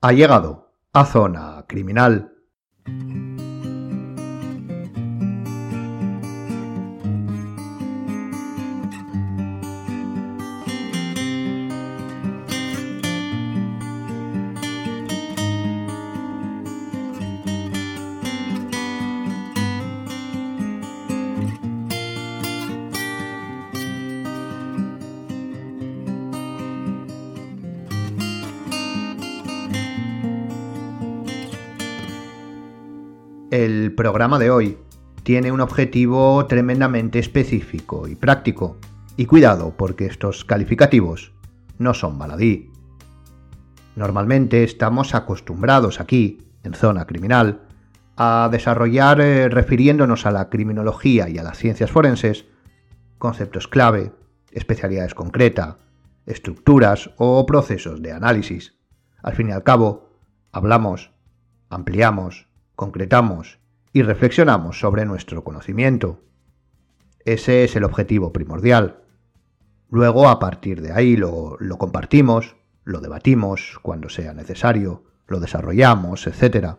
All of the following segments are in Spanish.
Ha llegado a Zona Criminal. Programa de hoy tiene un objetivo tremendamente específico y práctico. Y cuidado, porque estos calificativos no son baladí. Normalmente estamos acostumbrados aquí, en zona criminal, a desarrollar, eh, refiriéndonos a la criminología y a las ciencias forenses, conceptos clave, especialidades concretas, estructuras o procesos de análisis. Al fin y al cabo, hablamos, ampliamos, concretamos y reflexionamos sobre nuestro conocimiento. Ese es el objetivo primordial. Luego, a partir de ahí, lo, compartimos, lo debatimos cuando sea necesario, lo desarrollamos, etc.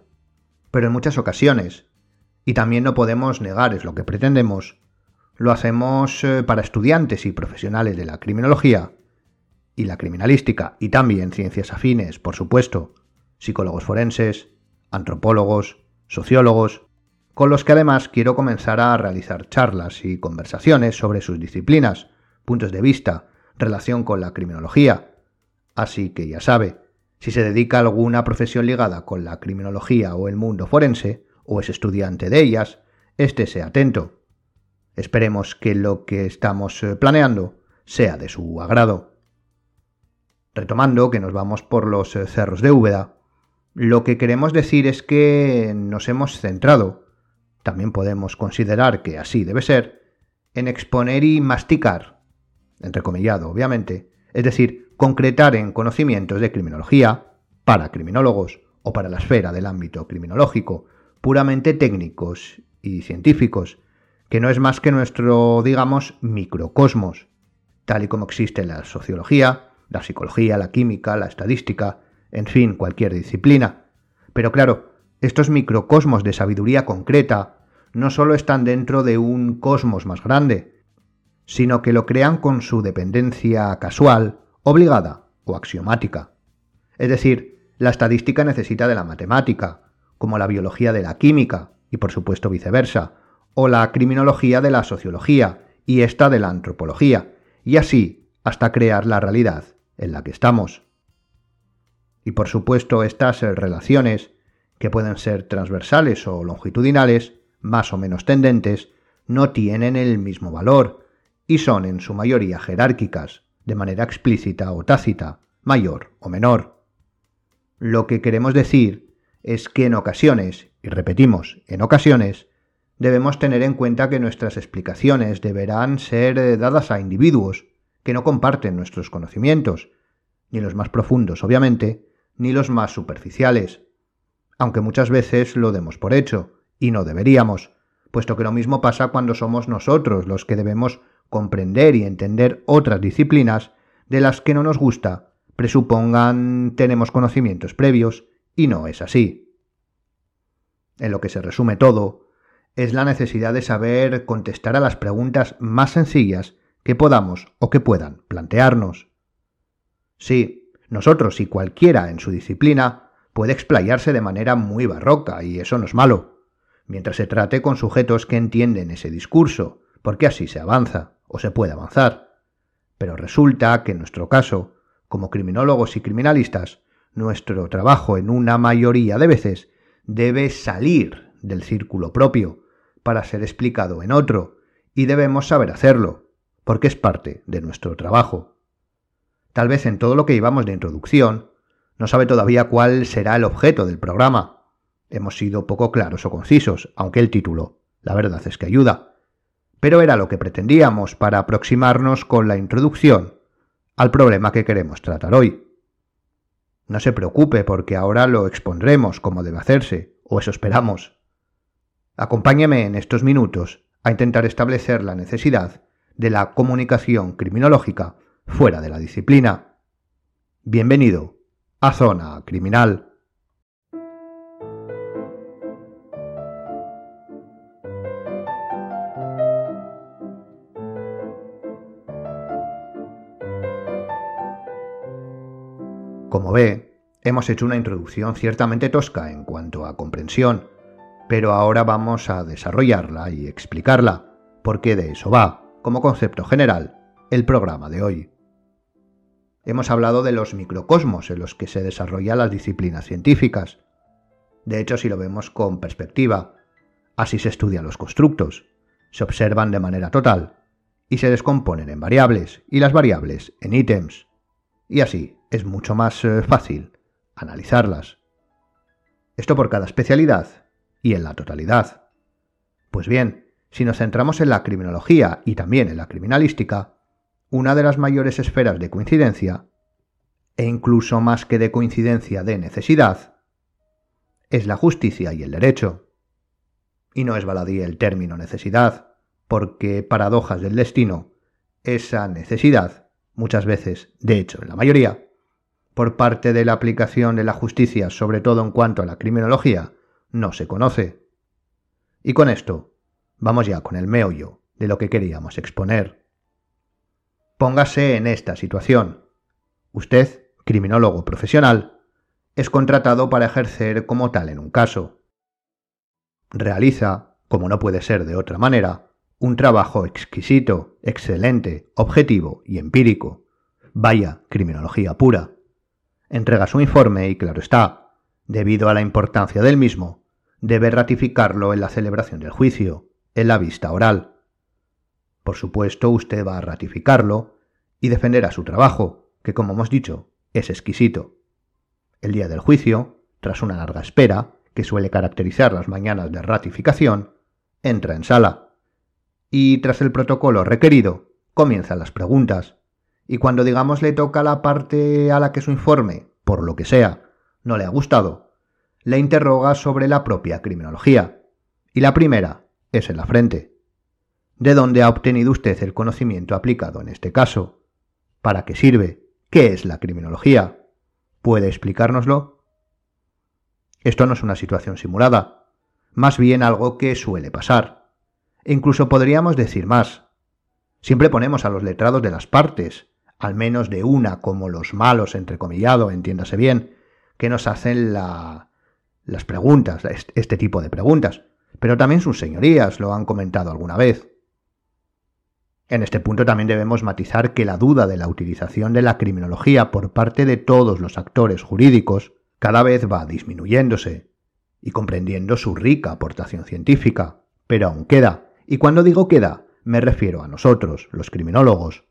Pero en muchas ocasiones, y también no podemos negar es lo que pretendemos, lo hacemos eh, para estudiantes y profesionales de la criminología y la criminalística, y también ciencias afines, por supuesto, psicólogos forenses, antropólogos, sociólogos, con los que además quiero comenzar a realizar charlas y conversaciones sobre sus disciplinas, puntos de vista, relación con la criminología. Así que ya sabe, si se dedica a alguna profesión ligada con la criminología o el mundo forense, o es estudiante de ellas, estése atento. Esperemos que lo que estamos eh, planeando sea de su agrado. Retomando que nos vamos por los eh, cerros de Úbeda, lo que queremos decir es que nos hemos centrado, también podemos considerar que así debe ser, en exponer y masticar, entrecomillado obviamente, es decir, concretar en conocimientos de criminología, para criminólogos o para la esfera del ámbito criminológico, puramente técnicos y científicos, que no es más que nuestro, digamos, microcosmos, tal y como existe la sociología, la psicología, la química, la estadística, en fin, cualquier disciplina. Pero claro, estos microcosmos de sabiduría concreta no solo están dentro de un cosmos más grande, sino que lo crean con su dependencia casual, obligada o axiomática. Es decir, la estadística necesita de la matemática, como la biología de la química, y por supuesto viceversa, o la criminología de la sociología, y esta de la antropología, y así hasta crear la realidad en la que estamos. Y por supuesto estas relaciones, que pueden ser transversales o longitudinales, más o menos tendentes, no tienen el mismo valor y son en su mayoría jerárquicas, de manera explícita o tácita, mayor o menor. Lo que queremos decir es que en ocasiones, y repetimos, en ocasiones, debemos tener en cuenta que nuestras explicaciones deberán ser dadas a individuos que no comparten nuestros conocimientos, ni los más profundos, obviamente, ni los más superficiales, aunque muchas veces lo demos por hecho, y no deberíamos, puesto que lo mismo pasa cuando somos nosotros los que debemos comprender y entender otras disciplinas de las que no nos gusta, presupongan tenemos conocimientos previos, y no es así. En lo que se resume todo, es la necesidad de saber contestar a las preguntas más sencillas que podamos o que puedan plantearnos. Sí, nosotros y cualquiera en su disciplina puede explayarse de manera muy barroca, y eso no es malo, mientras se trate con sujetos que entienden ese discurso, porque así se avanza, o se puede avanzar. Pero resulta que en nuestro caso, como criminólogos y criminalistas, nuestro trabajo en una mayoría de veces debe salir del círculo propio para ser explicado en otro, y debemos saber hacerlo, porque es parte de nuestro trabajo. Tal vez en todo lo que llevamos de introducción, no sabe todavía cuál será el objeto del programa. Hemos sido poco claros o concisos, aunque el título, la verdad es que ayuda. Pero era lo que pretendíamos para aproximarnos con la introducción al problema que queremos tratar hoy. No se preocupe porque ahora lo expondremos como debe hacerse, o eso esperamos. Acompáñeme en estos minutos a intentar establecer la necesidad de la comunicación criminológica fuera de la disciplina. Bienvenido a Zona Criminal. Como ve, hemos hecho una introducción ciertamente tosca en cuanto a comprensión, pero ahora vamos a desarrollarla y explicarla, porque de eso va, como concepto general, el programa de hoy. Hemos hablado de los microcosmos en los que se desarrollan las disciplinas científicas. De hecho, si lo vemos con perspectiva, así se estudian los constructos, se observan de manera total y se descomponen en variables y las variables en ítems. Y así es mucho más eh, fácil analizarlas. Esto por cada especialidad y en la totalidad. Pues bien, si nos centramos en la criminología y también en la criminalística, una de las mayores esferas de coincidencia, e incluso más que de coincidencia de necesidad, es la justicia y el derecho. Y no es baladí el término necesidad, porque paradojas del destino, esa necesidad, muchas veces, de hecho en la mayoría, por parte de la aplicación de la justicia, sobre todo en cuanto a la criminología, no se conoce. Y con esto, vamos ya con el meollo de lo que queríamos exponer. Póngase en esta situación. Usted, criminólogo profesional, es contratado para ejercer como tal en un caso. Realiza, como no puede ser de otra manera, un trabajo exquisito, excelente, objetivo y empírico. Vaya, criminología pura. Entrega su informe y claro está, debido a la importancia del mismo, debe ratificarlo en la celebración del juicio, en la vista oral. Por supuesto, usted va a ratificarlo y defenderá su trabajo, que como hemos dicho, es exquisito. El día del juicio, tras una larga espera, que suele caracterizar las mañanas de ratificación, entra en sala. Y tras el protocolo requerido, comienzan las preguntas. Y cuando digamos le toca la parte a la que su informe, por lo que sea, no le ha gustado, le interroga sobre la propia criminología. Y la primera es en la frente. ¿De dónde ha obtenido usted el conocimiento aplicado en este caso? ¿Para qué sirve? ¿Qué es la criminología? ¿Puede explicárnoslo? Esto no es una situación simulada, más bien algo que suele pasar. E incluso podríamos decir más. Siempre ponemos a los letrados de las partes, al menos de una como los malos, entrecomillado, entiéndase bien, que nos hacen la, las preguntas, este tipo de preguntas. Pero también sus señorías lo han comentado alguna vez. En este punto también debemos matizar que la duda de la utilización de la criminología por parte de todos los actores jurídicos cada vez va disminuyéndose, y comprendiendo su rica aportación científica, pero aún queda, y cuando digo queda, me refiero a nosotros, los criminólogos,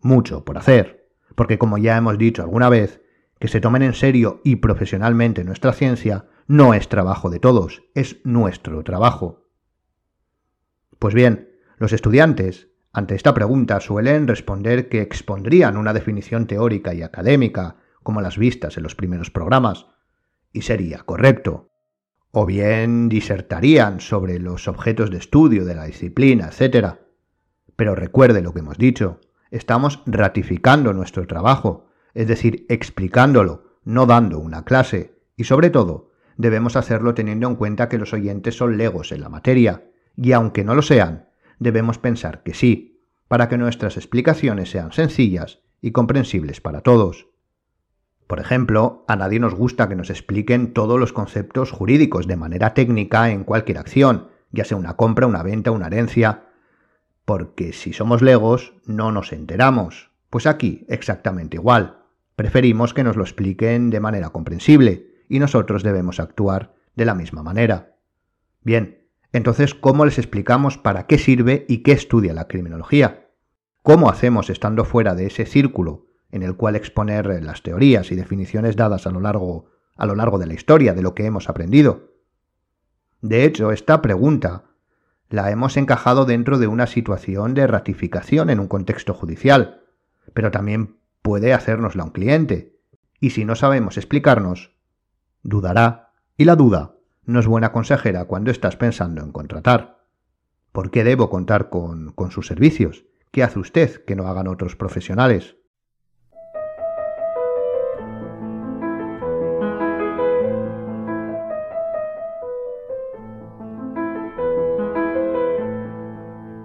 mucho por hacer, porque como ya hemos dicho alguna vez, que se tomen en serio y profesionalmente nuestra ciencia no es trabajo de todos, es nuestro trabajo. Pues bien, los estudiantes, ante esta pregunta suelen responder que expondrían una definición teórica y académica, como las vistas en los primeros programas, y sería correcto. O bien disertarían sobre los objetos de estudio de la disciplina, etc. Pero recuerde lo que hemos dicho, estamos ratificando nuestro trabajo, es decir, explicándolo, no dando una clase, y sobre todo, debemos hacerlo teniendo en cuenta que los oyentes son legos en la materia, y aunque no lo sean, debemos pensar que sí, para que nuestras explicaciones sean sencillas y comprensibles para todos. Por ejemplo, a nadie nos gusta que nos expliquen todos los conceptos jurídicos de manera técnica en cualquier acción, ya sea una compra, una venta, una herencia, porque si somos legos no nos enteramos. Pues aquí exactamente igual. Preferimos que nos lo expliquen de manera comprensible y nosotros debemos actuar de la misma manera. Bien, entonces, ¿cómo les explicamos para qué sirve y qué estudia la criminología? ¿Cómo hacemos estando fuera de ese círculo en el cual exponer las teorías y definiciones dadas a lo largo, a lo largo de la historia de lo que hemos aprendido? De hecho, esta pregunta la hemos encajado dentro de una situación de ratificación en un contexto judicial, pero también puede hacérnosla un cliente, y si no sabemos explicarnos, dudará, y la duda no es buena consejera cuando estás pensando en contratar. ¿Por qué debo contar con, sus servicios? ¿Qué hace usted que no hagan otros profesionales?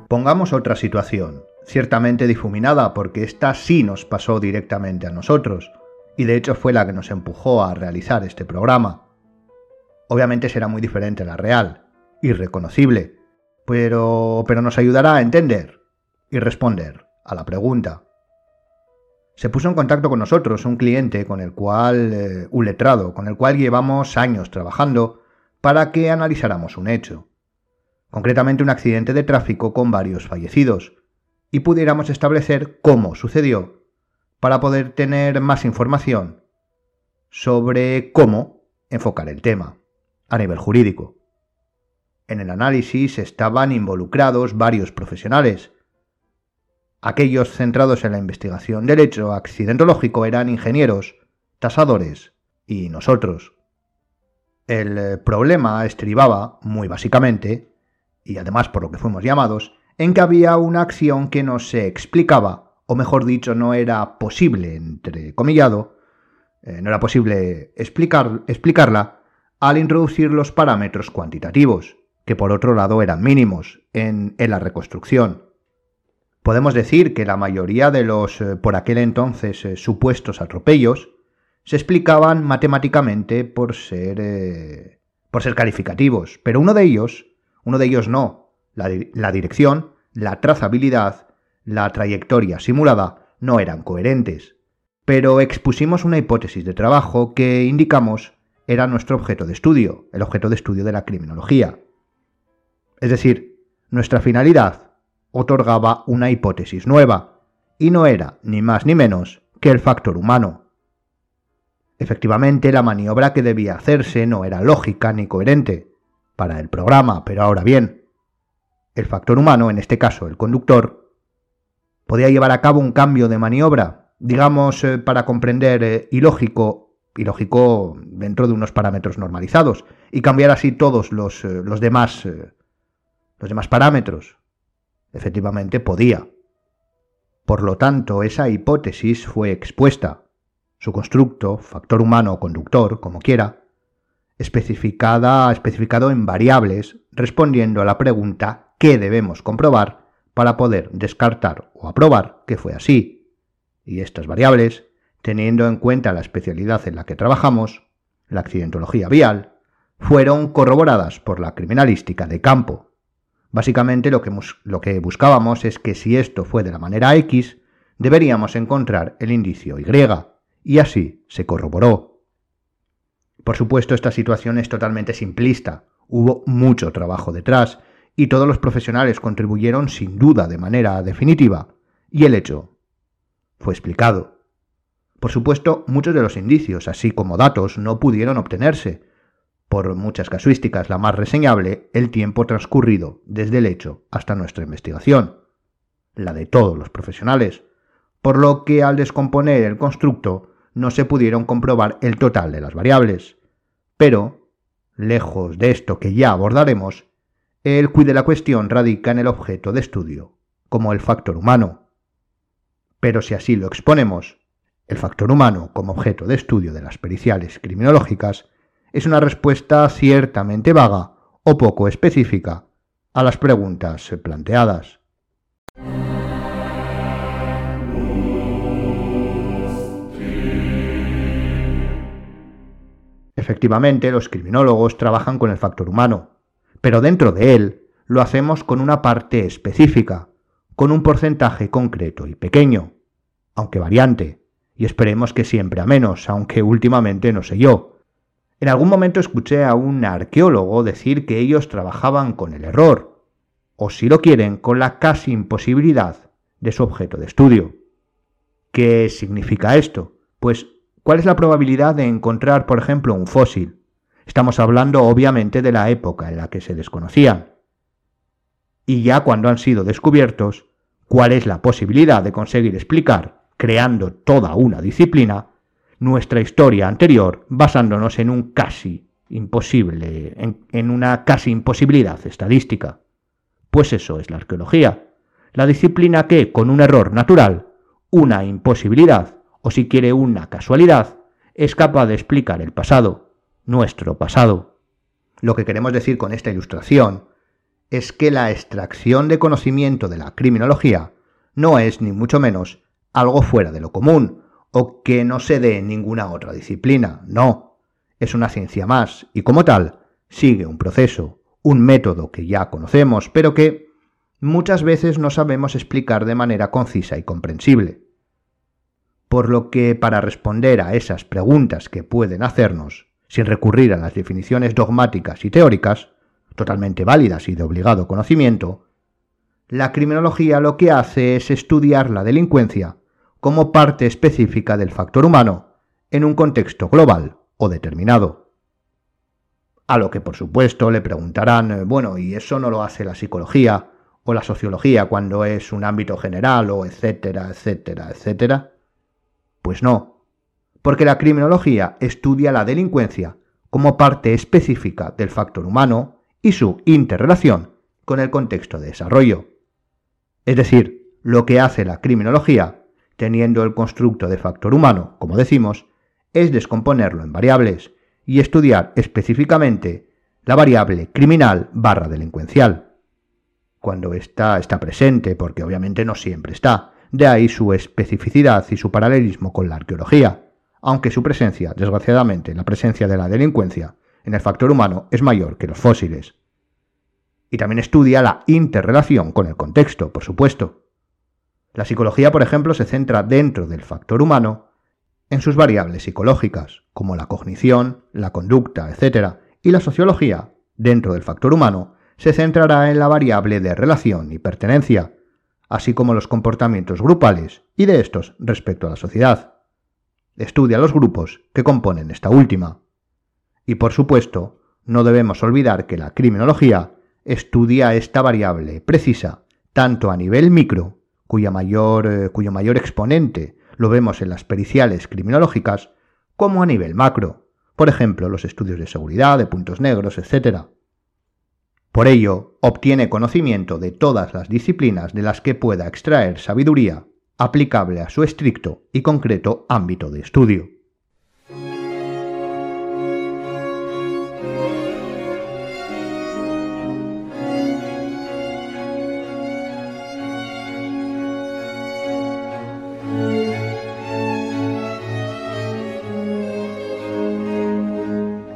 Pongamos otra situación, ciertamente difuminada porque esta sí nos pasó directamente a nosotros, y de hecho fue la que nos empujó a realizar este programa. Obviamente será muy diferente a la real, irreconocible, pero, pero nos ayudará a entender y responder a la pregunta. Se puso en contacto con nosotros un cliente con el cual, eh, un letrado, con el cual llevamos años trabajando para que analizáramos un hecho, concretamente un accidente de tráfico con varios fallecidos, y pudiéramos establecer cómo sucedió para poder tener más información sobre cómo enfocar el tema a nivel jurídico. En el análisis estaban involucrados varios profesionales. Aquellos centrados en la investigación del hecho accidentológico eran ingenieros, tasadores y nosotros. El eh, problema estribaba, muy básicamente, y además por lo que fuimos llamados, en que había una acción que no se explicaba, o mejor dicho, no era posible, entre comillado, eh, no era posible explicar, explicarla al introducir los parámetros cuantitativos que por otro lado eran mínimos en, la reconstrucción. Podemos decir que la mayoría de los eh, por aquel entonces eh, supuestos atropellos se explicaban matemáticamente por ser eh, por ser calificativos, pero uno de ellos, uno de ellos no, la, la dirección, la trazabilidad, la trayectoria simulada no eran coherentes. Pero expusimos una hipótesis de trabajo que indicamos era nuestro objeto de estudio, el objeto de estudio de la criminología. Es decir, nuestra finalidad otorgaba una hipótesis nueva, y no era ni más ni menos que el factor humano. Efectivamente, la maniobra que debía hacerse no era lógica ni coherente para el programa, pero ahora bien, el factor humano, en este caso el conductor, podía llevar a cabo un cambio de maniobra, digamos, eh, para comprender eh, ilógico, ilógico dentro de unos parámetros normalizados, y cambiar así todos los, eh, los demás los demás parámetros. Efectivamente podía. Por lo tanto, esa hipótesis fue expuesta, su constructo, factor humano o conductor, como quiera, especificada, especificado en variables, respondiendo a la pregunta ¿qué debemos comprobar para poder descartar o aprobar que fue así? Y estas variables, teniendo en cuenta la especialidad en la que trabajamos, la accidentología vial, fueron corroboradas por la criminalística de campo, Básicamente lo que, lo que buscábamos es que si esto fue de la manera X, deberíamos encontrar el indicio Y, y así se corroboró. Por supuesto, esta situación es totalmente simplista, hubo mucho trabajo detrás, y todos los profesionales contribuyeron sin duda de manera definitiva, y el hecho fue explicado. Por supuesto, muchos de los indicios, así como datos, no pudieron obtenerse, por muchas casuísticas la más reseñable, el tiempo transcurrido desde el hecho hasta nuestra investigación, la de todos los profesionales, por lo que al descomponer el constructo no se pudieron comprobar el total de las variables. Pero, lejos de esto que ya abordaremos, el quid de la cuestión radica en el objeto de estudio, como el factor humano. Pero si así lo exponemos, el factor humano como objeto de estudio de las periciales criminológicas es una respuesta ciertamente vaga o poco específica a las preguntas planteadas. Efectivamente, los criminólogos trabajan con el factor humano, pero dentro de él lo hacemos con una parte específica, con un porcentaje concreto y pequeño, aunque variante, y esperemos que siempre a menos, aunque últimamente no sé yo, en algún momento escuché a un arqueólogo decir que ellos trabajaban con el error, o si lo quieren, con la casi imposibilidad de su objeto de estudio. ¿Qué significa esto? Pues, ¿cuál es la probabilidad de encontrar, por ejemplo, un fósil? Estamos hablando obviamente de la época en la que se desconocían. Y ya cuando han sido descubiertos, ¿cuál es la posibilidad de conseguir explicar, creando toda una disciplina, nuestra historia anterior basándonos en un casi imposible, en, una casi imposibilidad estadística. Pues eso es la arqueología, la disciplina que, con un error natural, una imposibilidad, o si quiere una casualidad, es capaz de explicar el pasado, nuestro pasado. Lo que queremos decir con esta ilustración es que la extracción de conocimiento de la criminología no es ni mucho menos algo fuera de lo común, o que no se dé en ninguna otra disciplina. No, es una ciencia más y como tal sigue un proceso, un método que ya conocemos, pero que muchas veces no sabemos explicar de manera concisa y comprensible. Por lo que para responder a esas preguntas que pueden hacernos, sin recurrir a las definiciones dogmáticas y teóricas, totalmente válidas y de obligado conocimiento, la criminología lo que hace es estudiar la delincuencia como parte específica del factor humano en un contexto global o determinado. A lo que por supuesto le preguntarán, eh, bueno, ¿y eso no lo hace la psicología o la sociología cuando es un ámbito general o etcétera, etcétera, etcétera? Pues no, porque la criminología estudia la delincuencia como parte específica del factor humano y su interrelación con el contexto de desarrollo. Es decir, lo que hace la criminología, teniendo el constructo de factor humano, como decimos, es descomponerlo en variables y estudiar específicamente la variable criminal barra delincuencial. Cuando está está presente, porque obviamente no siempre está, de ahí su especificidad y su paralelismo con la arqueología, aunque su presencia, desgraciadamente, la presencia de la delincuencia en el factor humano es mayor que los fósiles. Y también estudia la interrelación con el contexto, por supuesto. La psicología, por ejemplo, se centra dentro del factor humano en sus variables psicológicas, como la cognición, la conducta, etc. Y la sociología, dentro del factor humano, se centrará en la variable de relación y pertenencia, así como los comportamientos grupales y de estos respecto a la sociedad. Estudia los grupos que componen esta última. Y por supuesto, no debemos olvidar que la criminología estudia esta variable precisa tanto a nivel micro, cuya mayor, eh, cuyo mayor exponente lo vemos en las periciales criminológicas, como a nivel macro, por ejemplo los estudios de seguridad, de puntos negros, etc. Por ello, obtiene conocimiento de todas las disciplinas de las que pueda extraer sabiduría aplicable a su estricto y concreto ámbito de estudio.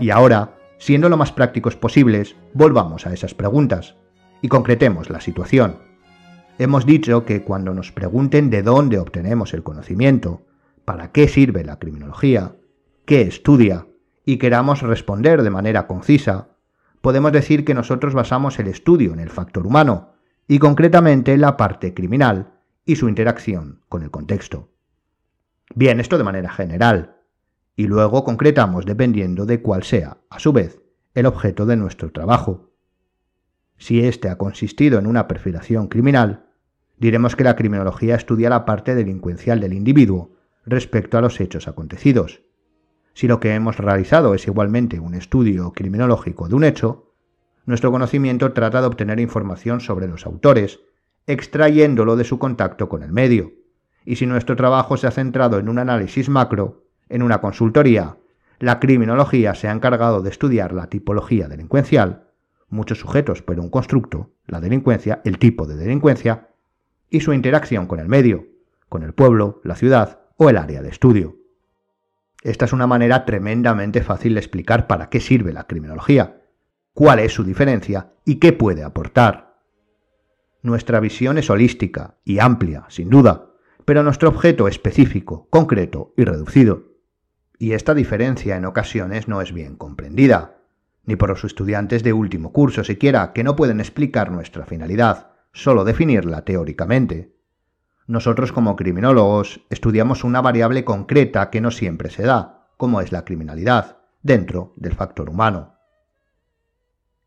Y ahora, siendo lo más prácticos posibles, volvamos a esas preguntas y concretemos la situación. Hemos dicho que cuando nos pregunten de dónde obtenemos el conocimiento, para qué sirve la criminología, qué estudia, y queramos responder de manera concisa, podemos decir que nosotros basamos el estudio en el factor humano, y concretamente en la parte criminal y su interacción con el contexto. Bien, esto de manera general, y luego concretamos dependiendo de cuál sea, a su vez, el objeto de nuestro trabajo. Si éste ha consistido en una perfilación criminal, diremos que la criminología estudia la parte delincuencial del individuo respecto a los hechos acontecidos. Si lo que hemos realizado es igualmente un estudio criminológico de un hecho, nuestro conocimiento trata de obtener información sobre los autores, extrayéndolo de su contacto con el medio. Y si nuestro trabajo se ha centrado en un análisis macro, en una consultoría, la criminología se ha encargado de estudiar la tipología delincuencial, muchos sujetos pero un constructo, la delincuencia, el tipo de delincuencia, y su interacción con el medio, con el pueblo, la ciudad o el área de estudio. Esta es una manera tremendamente fácil de explicar para qué sirve la criminología, cuál es su diferencia y qué puede aportar. Nuestra visión es holística y amplia, sin duda, pero nuestro objeto es específico, concreto y reducido y esta diferencia en ocasiones no es bien comprendida, ni por los estudiantes de último curso siquiera, que no pueden explicar nuestra finalidad, solo definirla teóricamente. Nosotros como criminólogos estudiamos una variable concreta que no siempre se da, como es la criminalidad, dentro del factor humano.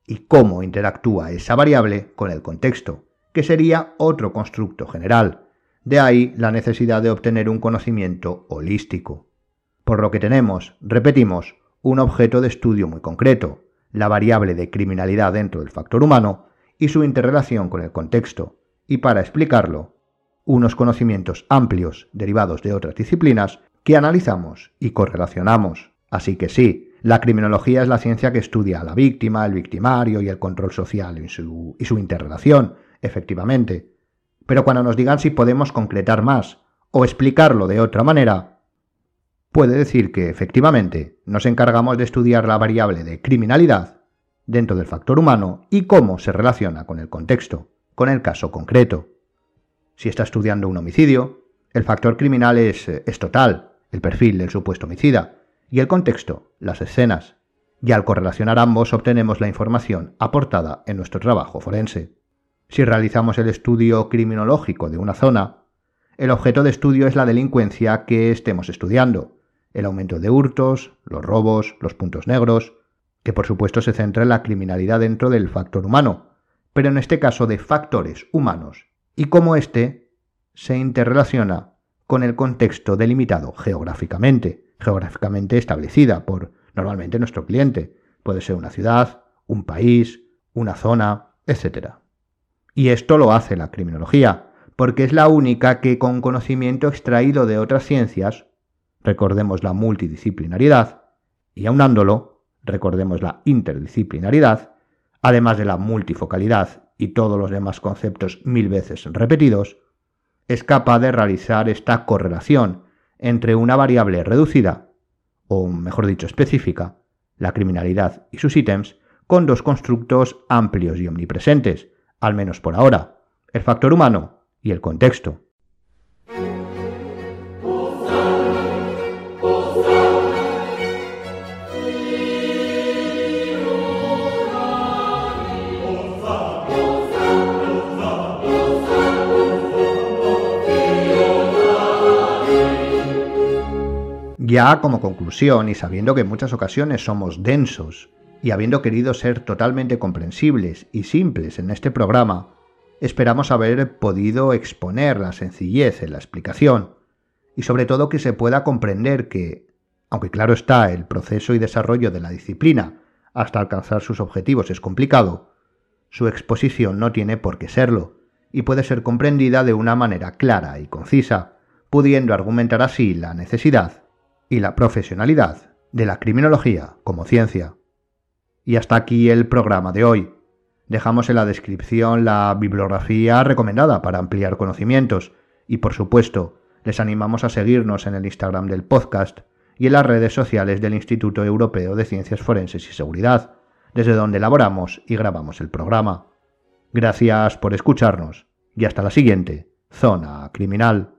Y cómo interactúa esa variable con el contexto, que sería otro constructo general. De ahí la necesidad de obtener un conocimiento holístico por lo que tenemos, repetimos, un objeto de estudio muy concreto, la variable de criminalidad dentro del factor humano y su interrelación con el contexto, y para explicarlo, unos conocimientos amplios derivados de otras disciplinas que analizamos y correlacionamos. Así que sí, la criminología es la ciencia que estudia a la víctima, el victimario y el control social y su, y su interrelación, efectivamente. Pero cuando nos digan si podemos concretar más o explicarlo de otra manera, puede decir que efectivamente nos encargamos de estudiar la variable de criminalidad dentro del factor humano y cómo se relaciona con el contexto, con el caso concreto. Si está estudiando un homicidio, el factor criminal es, es total, el perfil del supuesto homicida, y el contexto, las escenas. Y al correlacionar ambos obtenemos la información aportada en nuestro trabajo forense. Si realizamos el estudio criminológico de una zona, el objeto de estudio es la delincuencia que estemos estudiando, el aumento de hurtos, los robos, los puntos negros, que por supuesto se centra en la criminalidad dentro del factor humano, pero en este caso de factores humanos, y cómo éste se interrelaciona con el contexto delimitado geográficamente, geográficamente establecida por normalmente nuestro cliente. Puede ser una ciudad, un país, una zona, etc. Y esto lo hace la criminología, porque es la única que con conocimiento extraído de otras ciencias, recordemos la multidisciplinariedad, y aunándolo, recordemos la interdisciplinaridad, además de la multifocalidad y todos los demás conceptos mil veces repetidos, es capaz de realizar esta correlación entre una variable reducida, o mejor dicho específica, la criminalidad y sus ítems, con dos constructos amplios y omnipresentes, al menos por ahora, el factor humano y el contexto. Ya como conclusión, y sabiendo que en muchas ocasiones somos densos, y habiendo querido ser totalmente comprensibles y simples en este programa, esperamos haber podido exponer la sencillez en la explicación, y sobre todo que se pueda comprender que, aunque claro está, el proceso y desarrollo de la disciplina hasta alcanzar sus objetivos es complicado, su exposición no tiene por qué serlo, y puede ser comprendida de una manera clara y concisa, pudiendo argumentar así la necesidad y la profesionalidad de la criminología como ciencia. Y hasta aquí el programa de hoy. Dejamos en la descripción la bibliografía recomendada para ampliar conocimientos y por supuesto les animamos a seguirnos en el Instagram del podcast y en las redes sociales del Instituto Europeo de Ciencias Forenses y Seguridad, desde donde elaboramos y grabamos el programa. Gracias por escucharnos y hasta la siguiente, Zona Criminal.